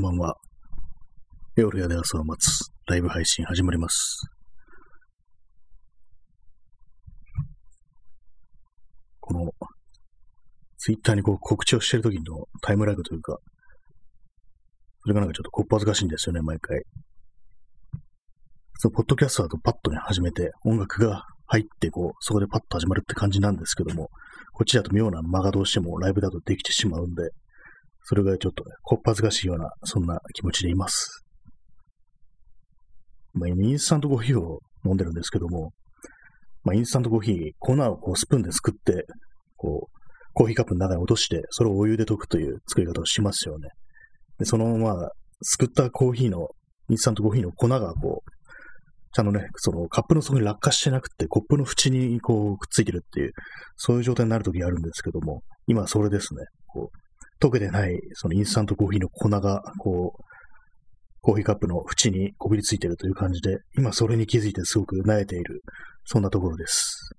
んばんは。夜屋で朝を待つライブ配信始まります。この、ツイッターにこう告知をしてる時のタイムラグというか、それがなんかちょっとこっぱずかしいんですよね、毎回。そのポッドキャストだとパッとね、始めて、音楽が入って、こう、そこでパッと始まるって感じなんですけども、こっちだと妙な間がどうしてもライブだとできてしまうんで、それがちょっとね、こっぱずかしいような、そんな気持ちでいます。まあ、今、インスタントコーヒーを飲んでるんですけども、まあ、インスタントコーヒー、粉をこうスプーンですくって、こう、コーヒーカップの中に落として、それをお湯で溶くという作り方をしますよね。で、そのまま、すくったコーヒーの、インスタントコーヒーの粉がこう、ちゃんとね、そのカップの底に落下してなくて、コップの縁にこうくっついてるっていう、そういう状態になるときあるんですけども、今それですね。こう、溶けてない、そのインスタントコーヒーの粉が、こう、コーヒーカップの縁にこびりついてるという感じで、今それに気づいてすごく慣れている、そんなところです。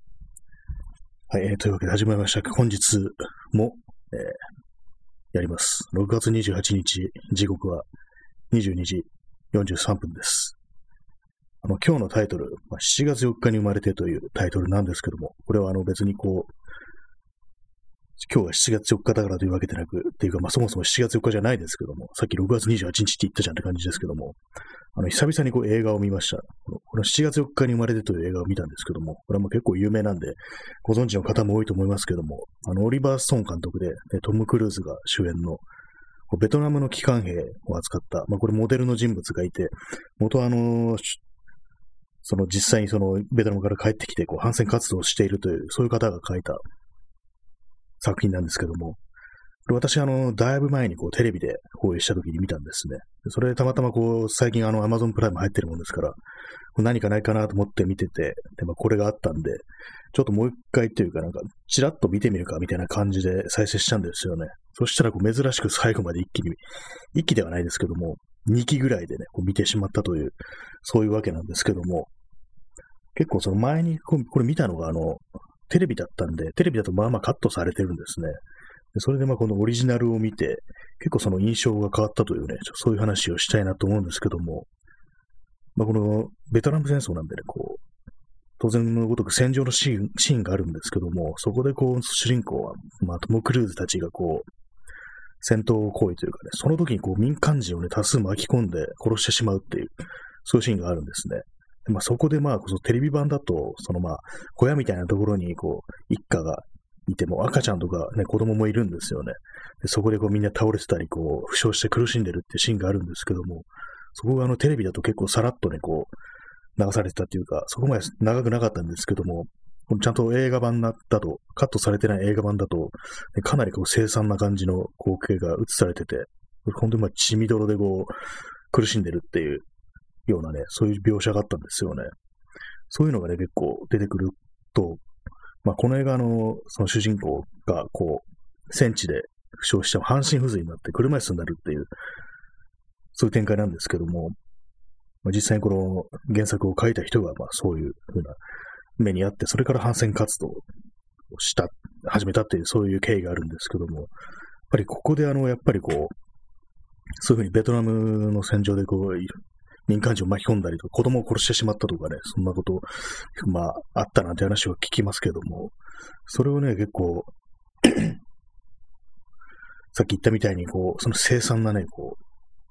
はい、えー、というわけで始まりました。本日も、えー、やります。6月28日、時刻は22時43分です。あの、今日のタイトル、ま、7月4日に生まれてというタイトルなんですけども、これはあの別にこう、今日は7月4日だからというわけでなく、っていうか、まあそもそも7月4日じゃないですけども、さっき6月28日って言ったじゃんって感じですけども、あの、久々にこう映画を見ました。この7月4日に生まれてという映画を見たんですけども、これはもう結構有名なんで、ご存知の方も多いと思いますけども、あの、オリバー・ストーン監督で、トム・クルーズが主演の、ベトナムの機関兵を扱った、まあこれモデルの人物がいて、元あの、その実際にそのベトナムから帰ってきて、こう、反戦活動をしているという、そういう方が書いた作品なんですけども、これ私、あの、だいぶ前にこうテレビで放映した時に見たんですね。それたまたまこう、最近あの、アマゾンプライム入ってるもんですから、何かないかなと思って見てて、で、まあ、これがあったんで、ちょっともう一回っていうか、なんか、ちらっと見てみるかみたいな感じで再生したんですよね。そしたらこう、珍しく最後まで一気に、一気ではないですけども、2期ぐらいでね、こう見てしまったという、そういうわけなんですけども、結構その前にこれ見たのが、あの、テレビだったんで、テレビだとまあまあカットされてるんですね。でそれでまあこのオリジナルを見て、結構その印象が変わったというね、そういう話をしたいなと思うんですけども、まあこのベトナム戦争なんでね、こう、当然のごとく戦場のシーンシーンがあるんですけども、そこでこう、主人公は、まあトム・クルーズたちがこう、戦闘行為というかね、その時にこう民間人をね、多数巻き込んで殺してしまうっていう、そういうシーンがあるんですね。まあ、そこでまあ、そのテレビ版だと、そのまあ、小屋みたいなところに、こう、一家がいても、赤ちゃんとかね、子供もいるんですよね。でそこでこうみんな倒れてたり、こう、負傷して苦しんでるってシーンがあるんですけども、そこがあのテレビだと結構さらっとね、こう、流されてたっていうか、そこまで長くなかったんですけども、ちゃんと映画版だと、カットされてない映画版だと、かなりこう凄惨な感じの光景が映されてて、本当にまあ血みどろでこう、苦しんでるっていうようなね、そういう描写があったんですよね。そういうのがね、結構出てくると、まあ、この映画の、その主人公が、こう、戦地で負傷して半身不随になって車椅子になるっていう、そういう展開なんですけども、まあ、実際にこの原作を書いた人が、まあ、そういうふうな目にあって、それから反戦活動をした、始めたっていう、そういう経緯があるんですけども、やっぱりここであの、やっぱりこう、そういうふうにベトナムの戦場でこう、民間人を巻き込んだりとか、子供を殺してしまったとかね、そんなこと、まあ、あったなんて話を聞きますけども、それをね、結構 さっき言ったみたいに、こう、その凄惨なね、こう、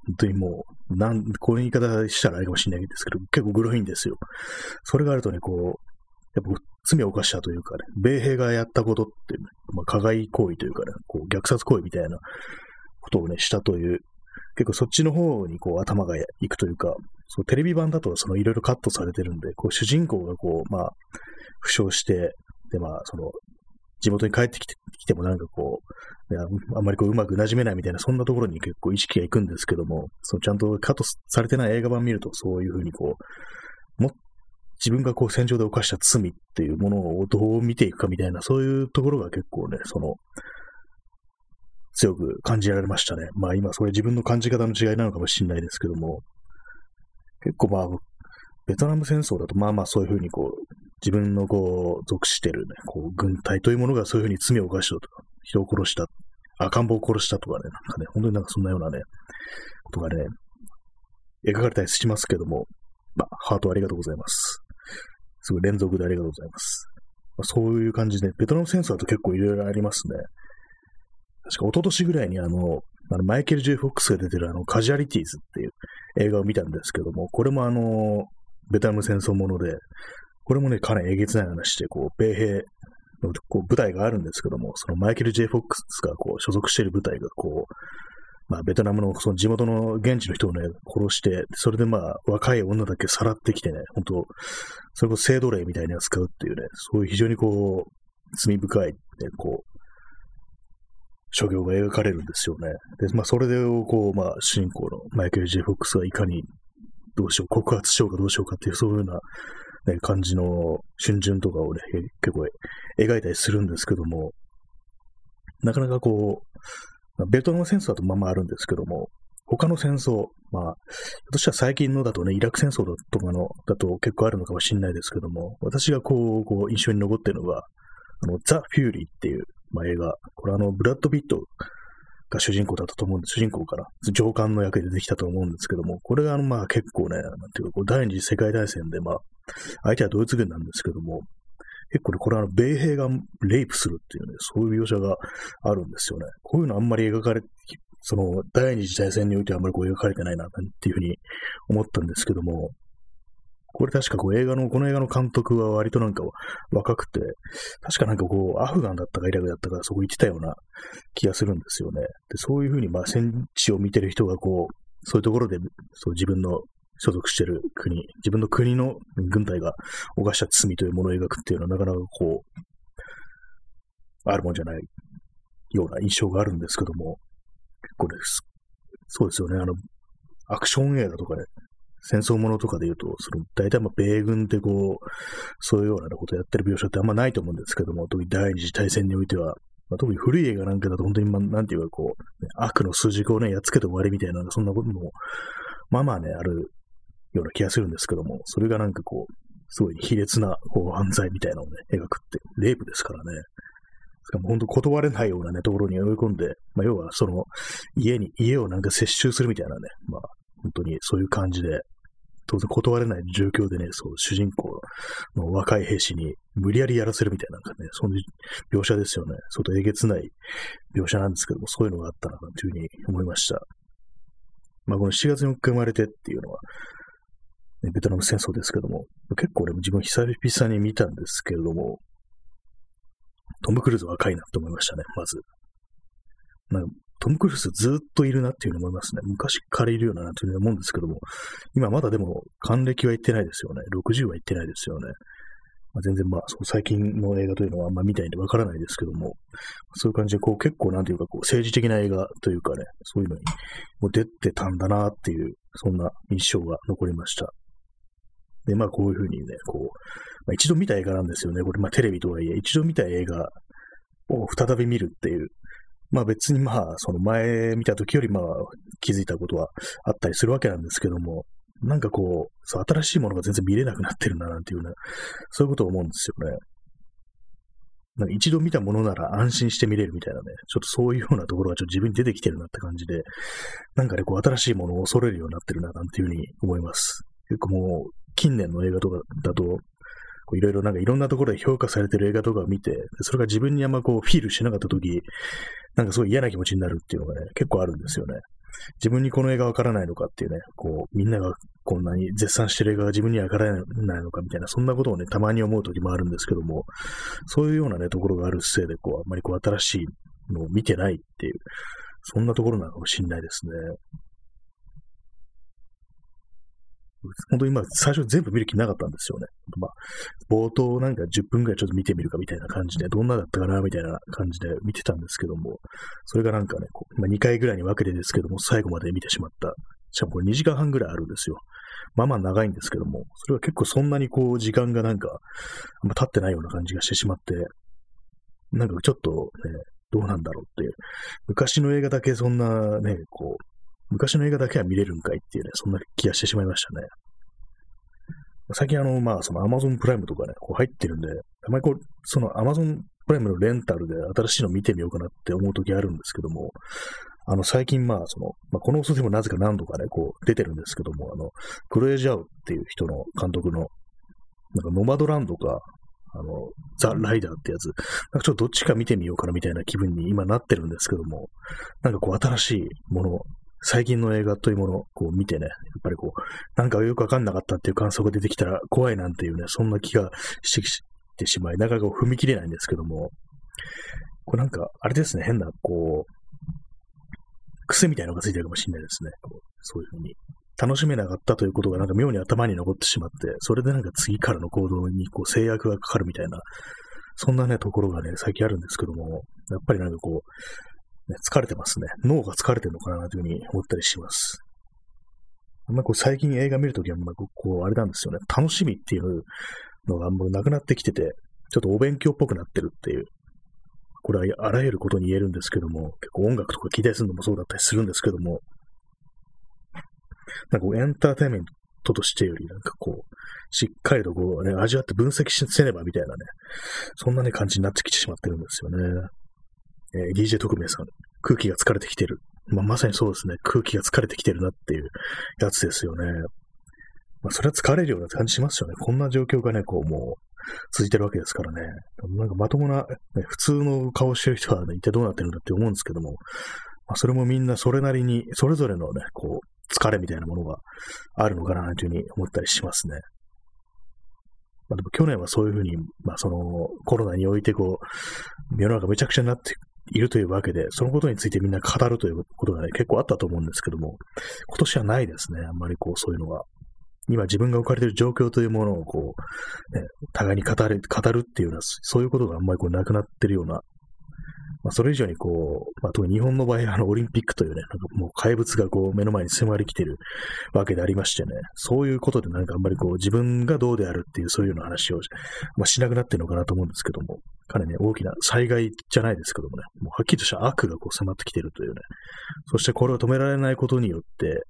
本当にもう、なん、こういう言い方したらあれかもしれないですけど、結構グロいんですよ。それがあるとね、こう、やっぱ罪を犯したというかね、米兵がやったことって、まあ、加害行為というかね、こう虐殺行為みたいなことをね、したという結構そっちの方にこう頭が行くというか、そうテレビ版だとそのいろいろカットされてるんで、こう主人公がこう、まあ、負傷して、で、まあ、その、地元に帰ってきてきてもなんかこう、あんまりこううまく馴染めないみたいな、そんなところに結構意識が行くんですけども、そのちゃんとカットされてない映画版見ると、そういうふうにこう、も自分がこう戦場で犯した罪っていうものをどう見ていくかみたいな、そういうところが結構ね、その、強く感じられましたね。まあ今それ自分の感じ方の違いなのかもしれないですけども、結構まあ、ベトナム戦争だとまあまあそういうふうにこう、自分のこう、属してるね、こう、軍隊というものがそういうふうに罪を犯したとか、人を殺した、赤ん坊を殺したとかね、なんかね、本当になんかそんなようなね、ことがね、描かれたりしますけども、まあ、ハートありがとうございます。すごい連続でありがとうございます。まあ、そういう感じで、ベトナム戦争だと結構いろいろありますね。確か一昨年ぐらいにあの、あのマイケル・ジェイ・フォックスが出てるあの、カジュアリティーズっていう映画を見たんですけども、これもあの、ベトナム戦争もので、これもね、かなりえげつない話で、こう、米兵のこう部隊があるんですけども、そのマイケル・ジェイ・フォックスがこう所属している部隊がこう、まあ、ベトナムのその地元の現地の人をね、殺して、それでまあ、若い女だけさらってきてね、本当それこそ制度例みたいに扱うっていうね、そういう非常にこう、罪深い、ね、こう、諸行が描かれるんですよね。で、まあ、それをこう、まあ、主人公のマイケル・ジェ・フォックスがいかにどうしよう、告発しようかどうしようかっていう、そういうような、ね、感じの春巡とかをね、結構描いたりするんですけども、なかなかこう、ベトナム戦争だとまあまあるんですけども、他の戦争、まあ、私は最近のだとね、イラク戦争だとかの、だと結構あるのかもしれないですけども、私がこう、こう印象に残っているのが、あの、ザ・フューリーっていう、まあ、映画。これあの、ブラッド・ピットが主人公だったと思うんです。主人公から、上官の役で出てきたと思うんですけども、これがあの、まあ結構ね、なんていうか、第二次世界大戦で、まあ、相手はドイツ軍なんですけども、結構ね、これはあの、米兵がレイプするっていうね、そういう描写があるんですよね。こういうのあんまり描かれ、その、第二次大戦においてはあんまりこう描かれてないな、っていうふうに思ったんですけども、これ確かこう映画の、この映画の監督は割となんか若くて、確かなんかこう、アフガンだったかイラクだったかそこ行ってたような気がするんですよね。でそういうふうにまあ戦地を見てる人がこう、そういうところでそう自分の所属してる国、自分の国の軍隊が犯した罪というものを描くっていうのはなかなかこう、あるもんじゃないような印象があるんですけども、結構ね、そうですよね、あの、アクション映画とかね、戦争ものとかで言うと、その、大体まあ米軍ってこう、そういうようなことをやってる描写ってあんまないと思うんですけども、特に第二次大戦においては、まあ、特に古い映画なんかだと本当に、まあ、なんていうかこう、ね、悪の数軸をね、やっつけて終わりみたいな、そんなことも、まあまあね、あるような気がするんですけども、それがなんかこう、すごい卑劣なこう犯罪みたいなのをね、描くって、レイプですからね。しかも本当断れないようなね、ところに追い込んで、まあ要はその、家に、家をなんか接収するみたいなね、まあ本当にそういう感じで、当然断れない状況でね、そう、主人公の若い兵士に無理やりやらせるみたいな、なんかね、そういう描写ですよね。相当えげつない描写なんですけども、そういうのがあったな、というふうに思いました。まあ、この7月4日生まれてっていうのは、ね、ベトナム戦争ですけども、結構俺も自分久々に見たんですけれども、トム・クルーズ若いなと思いましたね、まず。なんかトム・クルーズずっといるなっていうふうに思いますね。昔からいるようななというふうに思うんですけども、今まだでも還暦は行ってないですよね。60は行ってないですよね。まあ、全然まあ、最近の映画というのはあんま見たいんでわからないですけども、そういう感じでこう結構なんていうかこう政治的な映画というかね、そういうのにもう出てたんだなっていう、そんな印象が残りました。で、まあこういうふうにね、こう、まあ、一度見た映画なんですよね。これまあテレビとはいえ、一度見た映画を再び見るっていう、まあ別にまあ、その前見た時よりまあ気づいたことはあったりするわけなんですけども、なんかこう、そう新しいものが全然見れなくなってるななんていうね、そういうことを思うんですよね。なんか一度見たものなら安心して見れるみたいなね、ちょっとそういうようなところがちょっと自分に出てきてるなって感じで、なんかね、こう新しいものを恐れるようになってるななんていうふうに思います。結構もう、近年の映画とかだと、いろいろなんかいろんなところで評価されてる映画とかを見て、それが自分にあんまこうフィールしなかったとき、なんかすごい嫌な気持ちになるっていうのがね、結構あるんですよね。自分にこの映画わからないのかっていうね、こう、みんながこんなに絶賛してる映画が自分にはわからないのかみたいな、そんなことをね、たまに思う時もあるんですけども、そういうようなね、ところがあるせいで、こう、あんまりこう、新しいのを見てないっていう、そんなところなのかもしれないですね。本当に今、最初全部見る気なかったんですよね。まあ、冒頭なんか10分くらいちょっと見てみるかみたいな感じで、どんなだったかなみたいな感じで見てたんですけども、それがなんかね、こうまあ、2回ぐらいに分けてですけども、最後まで見てしまった。しかもこれ2時間半ぐらいあるんですよ。まあまあ長いんですけども、それは結構そんなにこう、時間がなんか、あんま経ってないような感じがしてしまって、なんかちょっとね、どうなんだろうっていう。昔の映画だけそんなね、こう、昔の映画だけは見れるんかいっていうね、そんな気がしてしまいましたね。最近あの、まあ、その Amazon プライムとかね、こう入ってるんで、たまにこう、その Amazon プライムのレンタルで新しいの見てみようかなって思う時あるんですけども、あの、最近まあ、その、まあ、この放送でもなぜか何度かね、こう、出てるんですけども、あの、クロエジャウっていう人の監督の、なんかノマドランドか、あの、ザ・ライダーってやつ、なんかちょっとどっちか見てみようかなみたいな気分に今なってるんですけども、なんかこう新しいもの、最近の映画というものをこう見てね、やっぱりこう、なんかよくわかんなかったっていう感想が出てきたら怖いなんていうね、そんな気がしてしまい、なかなか踏み切れないんですけども、これなんか、あれですね、変な、こう、癖みたいなのがついてるかもしれないですね。こうそういうふうに。楽しめなかったということがなんか妙に頭に残ってしまって、それでなんか次からの行動にこう制約がかかるみたいな、そんなね、ところがね、最近あるんですけども、やっぱりなんかこう、ね、疲れてますね。脳が疲れてるのかなというふうに思ったりします。あんまこう最近映画見るときは、まあ、こう、あれなんですよね。楽しみっていうのがもうなくなってきてて、ちょっとお勉強っぽくなってるっていうこれはあらゆることに言えるんですけども、結構音楽とか期待するのもそうだったりするんですけども、なんかこうエンターテインメントとしてより、なんかこう、しっかりとこうね、味わって分析せねばみたいなね、そんなね、感じになってきてしまってるんですよね。えー、DJ 特命さん、空気が疲れてきてる。まあ、まさにそうですね、空気が疲れてきてるなっていうやつですよね。まあ、それは疲れるような感じしますよね。こんな状況がね、こう、もう、続いてるわけですからね。なんかまともな、ね、普通の顔してる人は、ね、一体どうなってるんだって思うんですけども、まあ、それもみんなそれなりに、それぞれのね、こう、疲れみたいなものがあるのかなというふうに思ったりしますね。まあ、でも去年はそういうふうに、まあそのコロナにおいてこう、世の中めちゃくちゃになっているというわけで、そのことについてみんな語るということがね、結構あったと思うんですけども、今年はないですね。あんまりこう、そういうのは。今自分が置かれている状況というものをこう、ね、互いに語る、語るっていうような、そういうことがあんまりこうなくなってるような、まあ、それ以上にこう、まあ、特に日本の場合、あの、オリンピックというね、なんかもう怪物がこう目の前に迫り来てるわけでありましてね、そういうことでなんかあんまりこう自分がどうであるっていうそういうような話を、まあ、しなくなってるのかなと思うんですけども、かなりね、大きな災害じゃないですけどもね、もうはっきりとした悪がこう迫ってきてるというね、そしてこれを止められないことによって、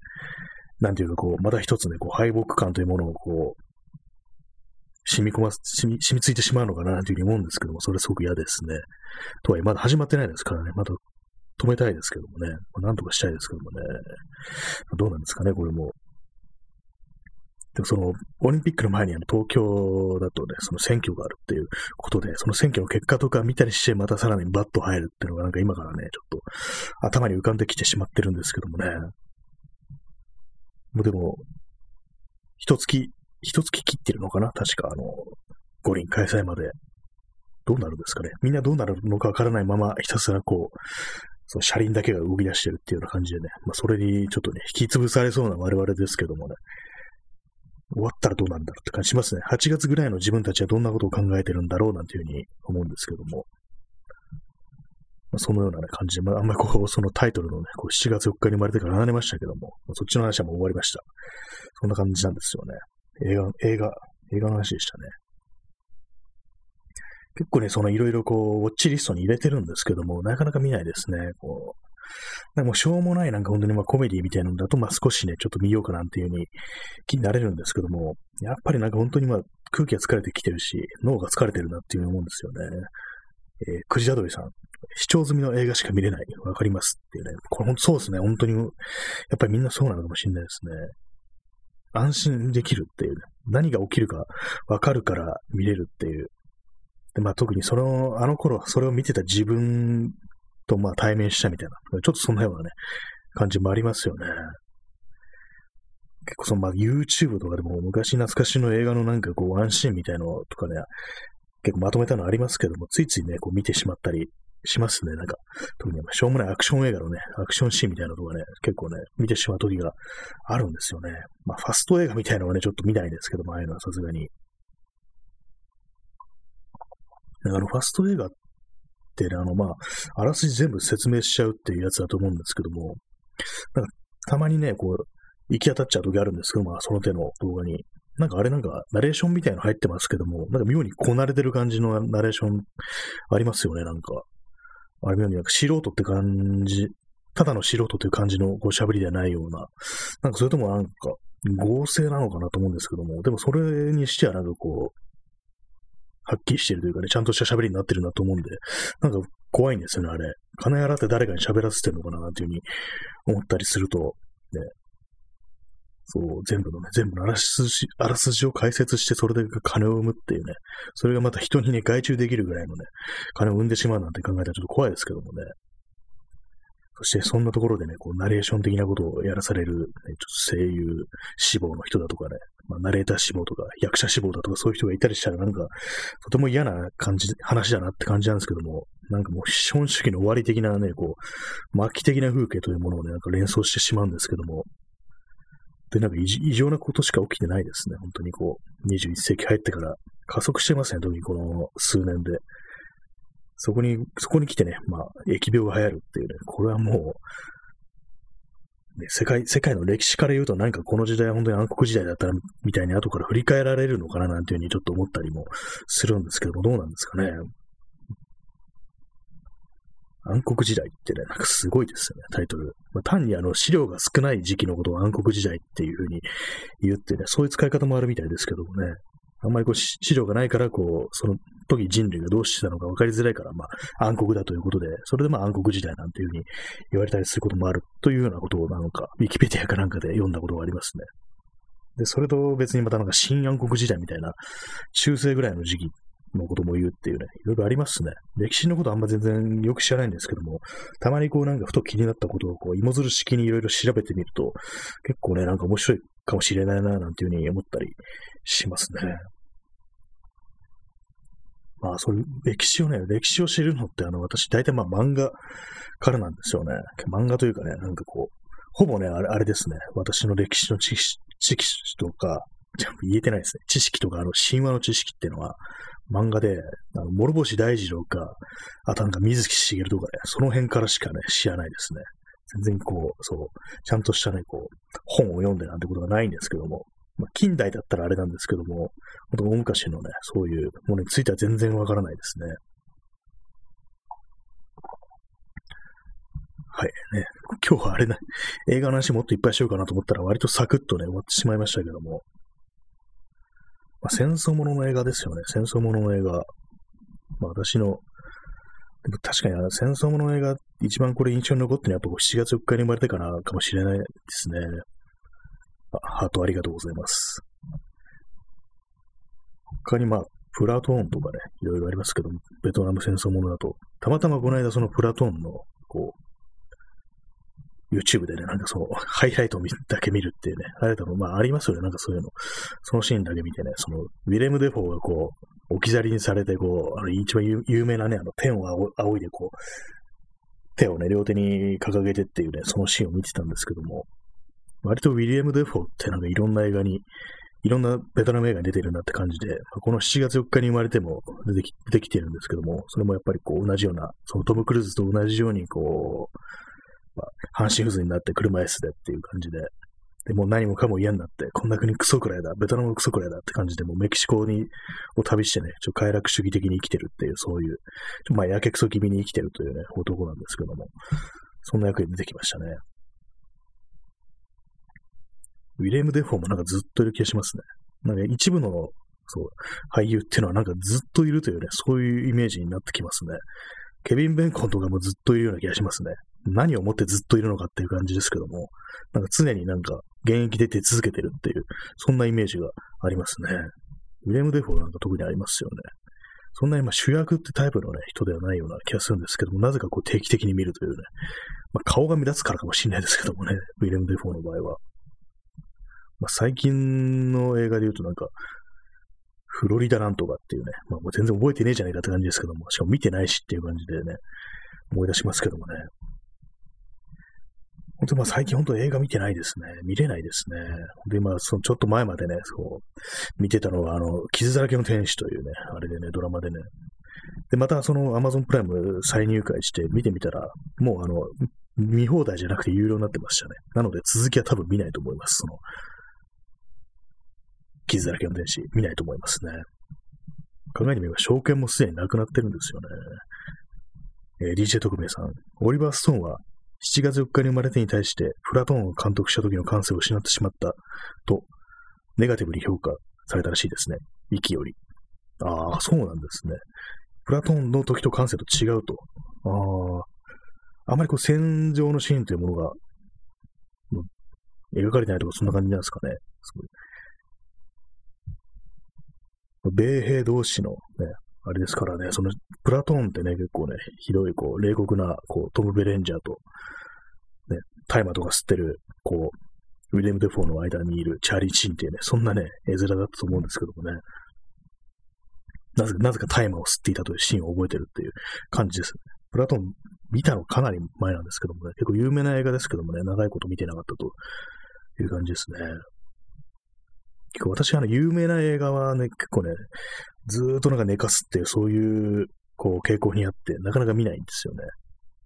なんていうかこう、また一つね、こう、敗北感というものをこう、染み込ま、染み、染みついてしまうのかなというふうに思うんですけども、それすごく嫌ですね。とはいえ、まだ始まってないですからね、まだ止めたいですけどもね、まあ、なんとかしたいですけどもね、どうなんですかね、これも。でもその、オリンピックの前にあの東京だとね、その選挙があるっていうことで、その選挙の結果とか見たりして、またさらにバッと入るっていうのがなんか今からね、ちょっと頭に浮かんできてしまってるんですけどもね。もうでも、一月、一月切ってるのかな？確か、あの、五輪開催まで。どうなるんですかね？みんなどうなるのかわからないまま、ひたすらこう、その車輪だけが動き出してるっていうような感じでね、まあ、それにちょっとね、引き潰されそうな我々ですけどもね、終わったらどうなるんだろうって感じしますね。8月ぐらいの自分たちはどんなことを考えてるんだろう？なんていうふうに思うんですけども。まあ、そのような、ね、感じで、まあ、あんまりこう、そのタイトルのね、こう7月4日に生まれてから離れましたけども、まあ、そっちの話はもう終わりました。そんな感じなんですよね。映画、映画、映画の話でしたね。結構ね、そのいろいろこう、ウォッチリストに入れてるんですけども、なかなか見ないですね。こう、なんかもしょうもないなんか本当にまあコメディみたいなのだと、まあ少しね、ちょっと見ようかなんていう風に気になれるんですけども、やっぱりなんか本当にまあ空気が疲れてきてるし、脳が疲れてるなっていうふうに思うんですよね。えー、クジラドリさん。視聴済みの映画しか見れない。わかりますっていうね。これ本当そうですね。本当に、やっぱりみんなそうなのかもしれないですね。安心できるっていう、ね、何が起きるかわかるから見れるっていう。で、まあ特にその、あの頃、それを見てた自分とまあ対面したみたいな、ちょっとそんなようなね、感じもありますよね。結構そのまあ YouTube とかでも昔懐かしの映画のなんかこう安心みたいのとかね、結構まとめたのありますけども、ついついね、こう見てしまったりしますね。なんか、特にしょうもないアクション映画のね、アクションシーンみたいなのとかね、結構ね、見てしまう時があるんですよね。まあ、ファスト映画みたいなのはね、ちょっと見ないんですけども、ああいうのはさすがに。あの、ファスト映画ってね、あの、まあ、あらすじ全部説明しちゃうっていうやつだと思うんですけども、なんか、たまにね、こう、行き当たっちゃう時あるんですけど、まあ、その手の動画に。なんかあれなんか、ナレーションみたいなの入ってますけども、なんか妙にこなれてる感じのナレーションありますよね、なんか。あれ妙になんか素人って感じ、ただの素人という感じのこう喋りではないような、なんかそれともなんか合成なのかなと思うんですけども、でもそれにしてはなんかこう、はっきりしてるというかね、ちゃんとした喋りになってるなと思うんで、なんか怖いんですよね、あれ。金払って誰かに喋らせてるのかな、なんていうふうに思ったりすると、ね、そう、全部のね、全部のあらすじ、あらすじを解説して、それで金を生むっていうね、それがまた人にね、外注できるぐらいのね、金を生んでしまうなんて考えたらちょっと怖いですけどもね。そしてそんなところでね、こう、ナレーション的なことをやらされる、ね、ちょっと声優志望の人だとかね、まあ、ナレーター志望とか、役者志望だとか、そういう人がいたりしたら、なんか、とても嫌な感じ、話だなって感じなんですけども、なんかもう資本主義の終わり的なね、こう、末期的な風景というものをね、なんか連想してしまうんですけども、で、なんか異常なことしか起きてないですね。本当にこう、21世紀入ってから加速してますね。特にこの数年で。そこに、そこに来てね、まあ、疫病が流行るっていうね、これはもう、ね、世界、世界の歴史から言うと何かこの時代は本当に暗黒時代だったらみたいに後から振り返られるのかななんていうふうにちょっと思ったりもするんですけども、どうなんですかね。暗黒時代ってね、なんかすごいですよね、タイトル。まあ、単にあの資料が少ない時期のことを暗黒時代っていうふうに言ってね、そういう使い方もあるみたいですけどもね。あんまりこう資料がないから、こう、その時人類がどうしてたのか分かりづらいから、まあ暗黒だということで、それでまあ暗黒時代なんていうふうに言われたりすることもあるというようなことをなんか、ウィキペディアかなんかで読んだことがありますね。で、それと別にまたなんか新暗黒時代みたいな、中世ぐらいの時期のことも言うっていうね、いろいろありますね。歴史のことあんま全然よく知らないんですけども、たまにこうなんかふと気になったことをこう芋づる式にいろいろ調べてみると、結構ね、なんか面白いかもしれないな、なんていうふうに思ったりしますね。まあ、そういう歴史をね、歴史を知るのって、あの、私、大体まあ漫画からなんですよね。漫画というかね、なんかこう、ほぼね、あれあれですね、私の歴史の知識とか、言えてないですね。知識とか、あの、神話の知識っていうのは、漫画で、あの諸星大二郎か、あとなんか水木しげるとかね、その辺からしかね、知らないですね。全然こう、そう、ちゃんとしたね、こう、本を読んでなんてことがないんですけども、まあ、近代だったらあれなんですけども、本当大昔のね、そういうものについては全然わからないですね。はい、ね。今日はあれな、映画の話もっといっぱいしようかなと思ったら割とサクッとね、終わってしまいましたけども、まあ、戦争ものの映画ですよね。戦争ものの映画。まあ、私の、でも確かにあの戦争ものの映画、一番これ印象に残ってるのはやっぱ7月4日に生まれてからかもしれないですね。あ、ハートありがとうございます。他にまあ、プラトーンとかね、いろいろありますけど、ベトナム戦争ものだと、たまたまこの間そのプラトーンの、こう、YouTube でね、なんかその、ハイライトだけ見るっていうね、あれだと、まあありますよね、なんかそういうの。そのシーンだけ見てね、その、ウィレム・デフォーがこう、置き去りにされて、こう、あの、一番有名なね、あの、天を仰いで、こう、手をね、両手に掲げてっていうね、そのシーンを見てたんですけども、割とウィリアム・デフォーってなんかいろんな映画に、いろんなベトナム映画に出てるなって感じで、この7月4日に生まれても出てき出てきてるんですけども、それもやっぱりこう同じような、そのトム・クルーズと同じようにこう、まあ、半身不随になって車椅子でっていう感じで、で、も何もかも嫌になって、こんな国クソくらいだ、ベトナムクソくらいだって感じで、もうメキシコに、を旅してね、ちょ快楽主義的に生きてるっていう、そういう、ちょまあ、やけくそ気味に生きてるというね、男なんですけども、そんな役に出てきましたね。ウィレム・デフォーもなんかずっといる気がしますね。なんか一部の、そう、俳優っていうのはなんかずっといるというね、そういうイメージになってきますね。ケビン・ベーコンとかもずっといるような気がしますね。何をもってずっといるのかっていう感じですけども、なんか常になんか現役で出続けてるっていう、そんなイメージがありますね。ウィレム・デフォーなんか特にありますよね。そんな今主役ってタイプのね、人ではないような気がするんですけども、なぜかこう定期的に見るというね、まあ、顔が目立つからかもしれないですけどもね、ウィレム・デフォーの場合は。まあ、最近の映画で言うとなんか、フロリダなんとかっていうね、まあ、もう全然覚えてねえじゃないかって感じですけども、しかも見てないしっていう感じでね、思い出しますけどもね。本当まあ最近本当映画見てないですね。見れないですね。で、まあそのちょっと前までね、そう、見てたのは、あの、傷だらけの天使というね、あれでね、ドラマでね。で、またその Amazon プライム再入会して見てみたら、もうあの、見放題じゃなくて有料になってましたね。なので続きは多分見ないと思います。その、傷だらけの天使、見ないと思いますね。考えてみれば、証券もすでになくなってるんですよね。えー、DJ 特命さん、オリバー・ストーンは7月4日に生まれてに対して、フラトーンを監督した時の感性を失ってしまったと、ネガティブに評価されたらしいですね。息より。ああ、そうなんですね。プラトーンの時と感性と違うと。ああ。あまりこう戦場のシーンというものが、描かれてないとかそんな感じなんですかね。米兵同士のね、あれですからね、その、プラトーンってね、結構ね、ひどい、こう、冷酷な、こう、トム・ベレンジャーと、ね、大麻とか吸ってる、こう、ウィレム・デフォーの間にいるチャーリー・シーンっていうね、そんなね、絵面だったと思うんですけどもね。なぜか、なぜか大麻を吸っていたというシーンを覚えてるっていう感じですね。プラトーン見たのかなり前なんですけどもね、結構有名な映画ですけどもね、長いこと見てなかったという感じですね。結構私、あの、有名な映画はね、結構ね、ずーっとなんか寝かすっていう、そういう、こう、傾向にあって、なかなか見ないんですよね。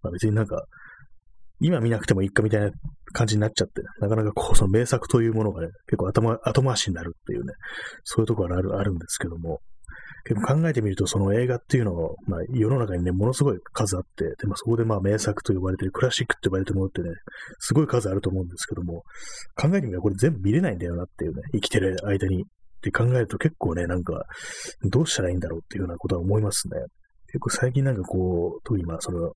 まあ別になんか、今見なくてもいいかみたいな感じになっちゃって、なかなかこう、その名作というものがね、結構頭、後回しになるっていうね、そういうところがある、あるんですけども、結構考えてみると、その映画っていうのを、まあ、世の中にね、ものすごい数あって、で、まあ、そこでまあ、名作と呼ばれてる、クラシックって呼ばれてるものってね、すごい数あると思うんですけども、考えてみればこれ全部見れないんだよなっていうね、生きてる間に。って考えると結構ね、なんか、どうしたらいいんだろうっていうようなことは思いますね。結構最近なんかこう、特にまあ、その、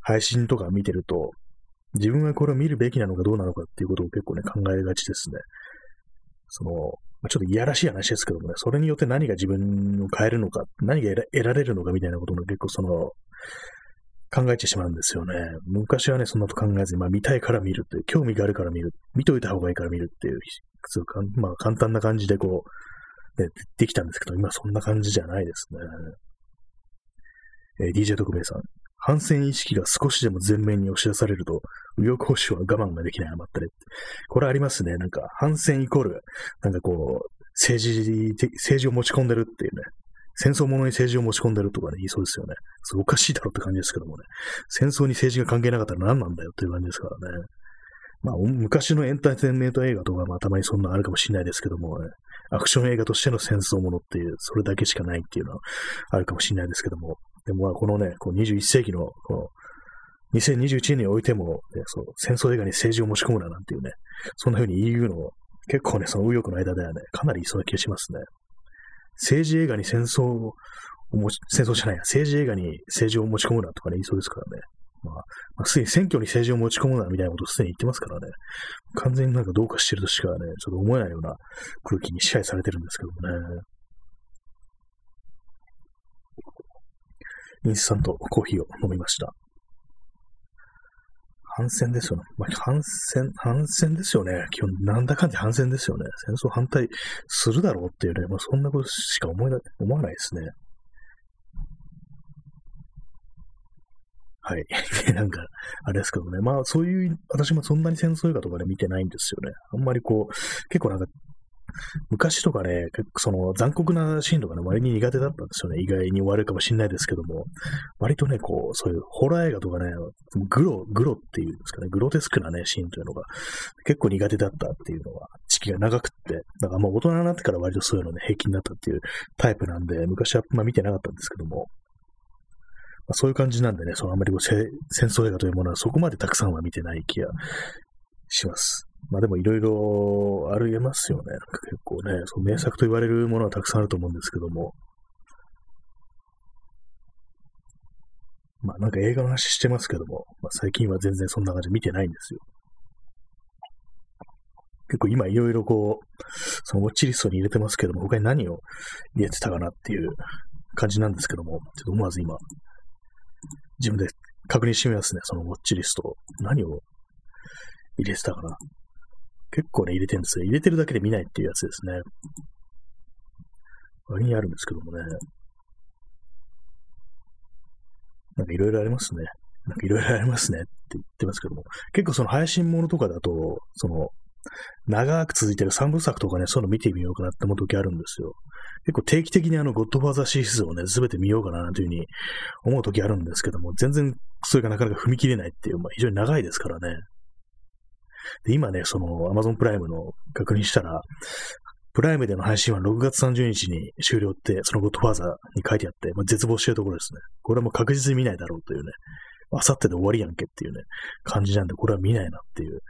配信とか見てると、自分はこれを見るべきなのかどうなのかっていうことを結構ね、考えがちですね。その、まあ、ちょっといやらしい話ですけどもね、それによって何が自分を変えるのか、何が得られるのかみたいなことも結構その、考えてしまうんですよね。昔はね、そんなこと考えずに、まあ見たいから見るっていう、興味があるから見る、見といた方がいいから見るっていう、そうかまあ簡単な感じでこう、ね、できたんですけど、今そんな感じじゃないですね。えー、DJ 特命さん。反戦意識が少しでも前面に押し出されると、右翼保守は我慢ができない余ったり。これありますね。なんか、反戦イコール、なんかこう、政治的、政治を持ち込んでるっていうね。戦争ものに政治を持ち込んでるとかね、言いそうですよね。それおかしいだろって感じですけどもね。戦争に政治が関係なかったら何なんだよっていう感じですからね。まあ、昔のエンターテインメント映画とか、まあ、たまにそんなあるかもしれないですけども、ね、アクション映画としての戦争ものっていう、それだけしかないっていうのはあるかもしれないですけども、でもまあ、このね、こう21世紀の、この2021年においても、ね、そう戦争映画に政治を持ち込むななんていうね、そんな風に言うの、結構ね、その右翼の間ではね、かなりいそうな気がしますね。政治映画に戦争を持ち、戦争じゃないや、政治映画に政治を持ち込むなとかね、言いそうですからね。まあ、まあ、すでに選挙に政治を持ち込むなみたいなことをすでに言ってますからね。完全になんかどうかしてるとしかね、ちょっと思えないような空気に支配されてるんですけどもね。インスタントコーヒーを飲みました。反戦ですよね。まあ、反戦、反戦ですよね。基本、なんだかんだ反戦ですよね。戦争反対するだろうっていうね、まあ、そんなことしか思いな思わないですね。はい。なんか、あれですけどね。まあ、そういう、私もそんなに戦争映画とかで見てないんですよね。あんまりこう、結構なんか、昔とかね、結構その残酷なシーンとかね、割に苦手だったんですよね。意外に悪いかもしれないですけども、割とね、こう、そういうホラー映画とかね、グロ、グロっていうんですかね、グロテスクなね、シーンというのが結構苦手だったっていうのは、時期が長くって、だからもう大人になってから割とそういうのね、平気になったっていうタイプなんで、昔はまあ見てなかったんですけども、まあ、そういう感じなんでね、そのあんまりこう戦争映画というものはそこまでたくさんは見てない気がします。まあでもいろいろありえますよね。結構ね、その名作と言われるものはたくさんあると思うんですけども。まあなんか映画の話してますけども、まあ、最近は全然そんな感じ見てないんですよ。結構今いろいろこう、そのウォッチリストに入れてますけども、他に何を入れてたかなっていう感じなんですけども、ちょっと思わず今、自分で確認してみますね、そのウォッチリスト。何を入れてたかな。結構ね、入れてるんですよ。入れてるだけで見ないっていうやつですね。割にあるんですけどもね。なんかいろいろありますね。なんかいろいろありますねって言ってますけども。結構その配信ものとかだと、その、長く続いてる三部作とかね、そういうの見てみようかなって思う時あるんですよ。結構定期的にあの、ゴッドファーザーシリーズをね、すべて見ようかなというふうに思う時あるんですけども、全然それがなかなか踏み切れないっていう、まあ非常に長いですからね。で、今ね、その Amazon プライムの確認したら、プライムでの配信は6月30日に終了って、そのゴッドファーザーに書いてあって、まあ、絶望してるところですね。これはもう確実に見ないだろうというね、あさってで終わりやんけっていうね、感じなんで、これは見ないなっていう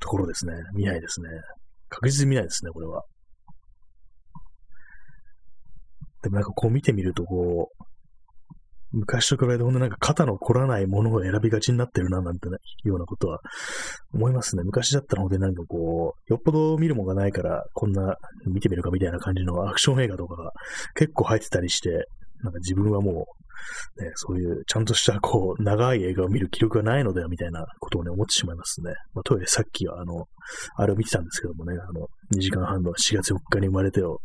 ところですね。見ないですね。確実に見ないですね、これは。でもなんかこう見てみると、こう、昔と比べてほんとなんか肩の凝らないものを選びがちになってるな、なんてね、ようなことは思いますね。昔だったらほんとになんかこう、よっぽど見るもんがないから、こんな見てみるかみたいな感じのアクション映画とかが結構入ってたりして、なんか自分はもう、ね、そういうちゃんとしたこう、長い映画を見る気力がないのではみたいなことをね、思ってしまいますね。まあ、トイレさっきはあの、あれを見てたんですけどもね、あの、2時間半の4月4日に生まれてを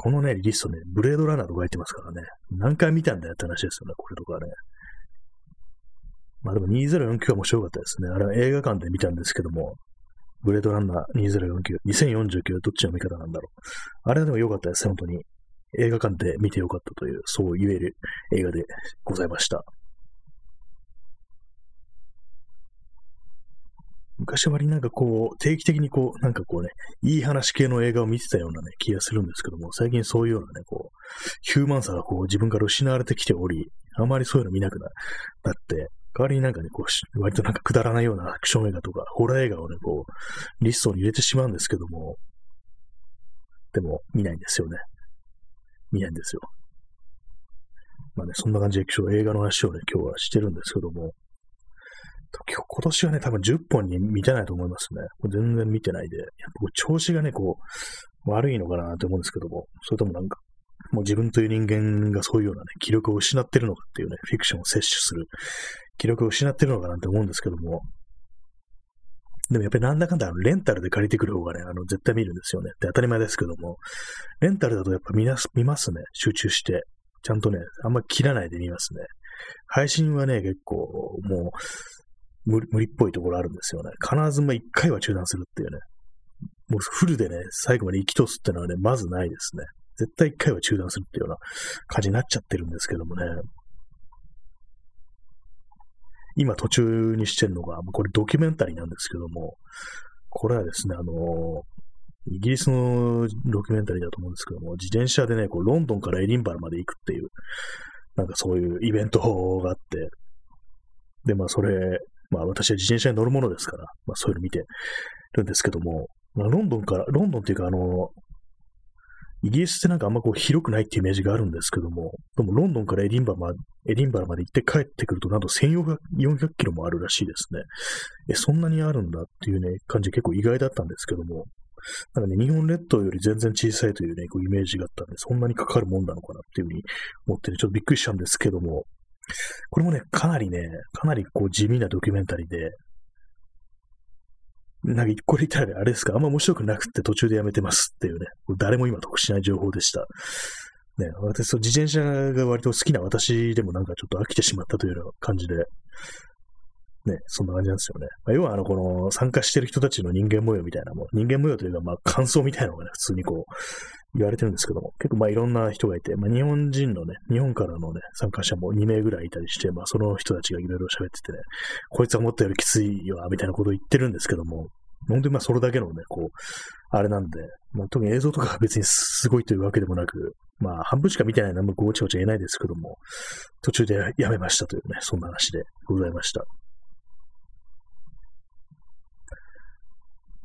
このね、リストね、ブレードランナーとか入ってますからね、何回見たんだよって話ですよね、これとかね。まあでも2049は面白かったですね。あれは映画館で見たんですけども、ブレードランナー2049、2049どっちの見方なんだろう。あれはでも良かったです本当に。映画館で見て良かったという、そう言える映画でございました。昔は割りなんかこう、定期的にこう、なんかこうね、いい話系の映画を見てたようなね、気がするんですけども、最近そういうようなね、こう、ヒューマンさがこう、自分から失われてきており、あまりそういうの見なくなって、代わりになんかね、こう、割となんかくだらないようなアクション映画とか、ホラー映画をね、こう、リストに入れてしまうんですけども、でも、見ないんですよね。見ないんですよ。まあね、そんな感じで今日映画の話をね、今日はしてるんですけども、今年はね、多分10本に満たないと思いますね。全然見てないで。やっぱ調子がね、こう、悪いのかなと思うんですけども、それともなんか、もう自分という人間がそういうようなね、気力を失ってるのかっていうね、フィクションを摂取する気力を失ってるのかなって思うんですけども、でもやっぱりなんだかんだレンタルで借りてくる方がね、あの、絶対見るんですよね。で、当たり前ですけども、レンタルだとやっぱ見な見ますね。集中して。ちゃんとね、あんま切らないで見ますね。配信はね、結構、もう、無理っぽいところあるんですよね。必ずま一回は中断するっていうね。もうフルでね、最後まで生き通すっていうのはね、まずないですね。絶対一回は中断するっていうような感じになっちゃってるんですけどもね。今途中にしてるのが、これドキュメンタリーなんですけども、これはですね、あのイギリスのドキュメンタリーだと思うんですけども、自転車でね、こうロンドンからエディンバラまで行くっていう、なんかそういうイベントがあって、で、まあそれまあ私は自転車に乗るものですから、まあそういうの見てるんですけども、まあロンドンから、ロンドンっていうかあの、イギリスってなんかあんまこう広くないっていうイメージがあるんですけども、でもロンドンからエディンバラまで、エディンバラまで行って帰ってくるとなんと1400キロもあるらしいですね。え、そんなにあるんだっていうね、感じ結構意外だったんですけども、なんかね、日本列島より全然小さいというね、こうイメージがあったんで、そんなにかかるもんなのかなっていうふうに思ってね、ちょっとびっくりしたんですけども、これもね、かなりね、かなりこう地味なドキュメンタリーで、なんか、これ言ったら、あれですか、あんま面白くなくって途中でやめてますっていうね、誰も今得しない情報でした。ね、私、自転車が割と好きな私でもなんかちょっと飽きてしまったというような感じで、ね、そんな感じなんですよね。まあ、要は、あの、この、参加してる人たちの人間模様みたいなもん人間模様というか、まあ、感想みたいなのがね、普通にこう、言われてるんですけども、結構まあいろんな人がいて、まあ日本人のね、日本からのね、参加者も2名ぐらいいたりして、まあその人たちがいろいろ喋っててね、こいつはもっとよりきついよ、みたいなことを言ってるんですけども、本当にまあそれだけのね、こう、あれなんで、まあ特に映像とか別にすごいというわけでもなく、まあ半分しか見てないのはごちゃごちゃ言えないですけども、途中でやめましたというね、そんな話でございました。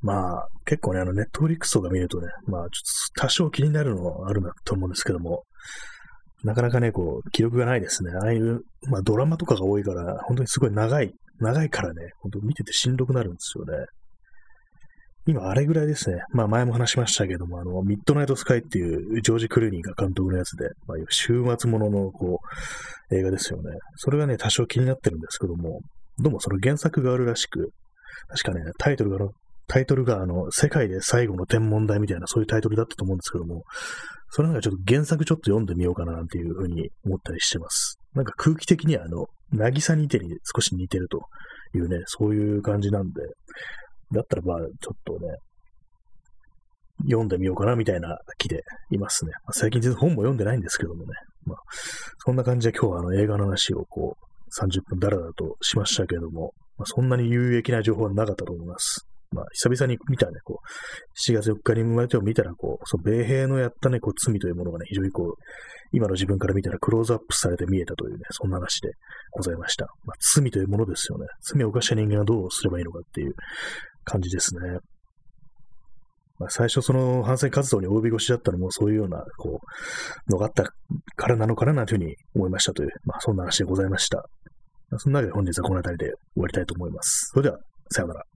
まあ、結構ね、あの、ネットフリックスとか見るとね、まあ、ちょっと多少気になるのはあるなと思うんですけども、なかなかね、こう、記録がないですね。ああいう、まあ、ドラマとかが多いから、本当にすごい長い、長いからね、本当見ててしんどくなるんですよね。今、あれぐらいですね。まあ、前も話しましたけども、あの、ミッドナイトスカイっていうジョージ・クルーニーが監督のやつで、まあ、週末ものの、こう、映画ですよね。それがね、多少気になってるんですけども、どうもその原作があるらしく、確かね、タイトルがタイトルが、あの、世界で最後の天文台みたいな、そういうタイトルだったと思うんですけども、それなんかちょっと原作ちょっと読んでみようかななんていうふうに思ったりしてます。なんか空気的には、あの、渚にてる、少し似てるというね、そういう感じなんで、だったらまあ、ちょっとね、読んでみようかなみたいな気でいますね。まあ、最近全然本も読んでないんですけどもね。まあ、そんな感じで今日はあの映画の話をこう、30分だらだらとしましたけれども、まあ、そんなに有益な情報はなかったと思います。まあ、久々に見たね、こう、7月4日に生まれてを見たら、こう、その米兵のやったね、こう、罪というものがね、非常にこう、今の自分から見たらクローズアップされて見えたというね、そんな話でございました。まあ、罪というものですよね。罪を犯した人間はどうすればいいのかっていう感じですね。まあ、最初その反戦活動に及び腰だったのもそういうような、こう、のがあったからなのかなというふうに思いましたという、まあそんな話でございました。そんなわけで本日はこの辺りで終わりたいと思います。それでは、さようなら。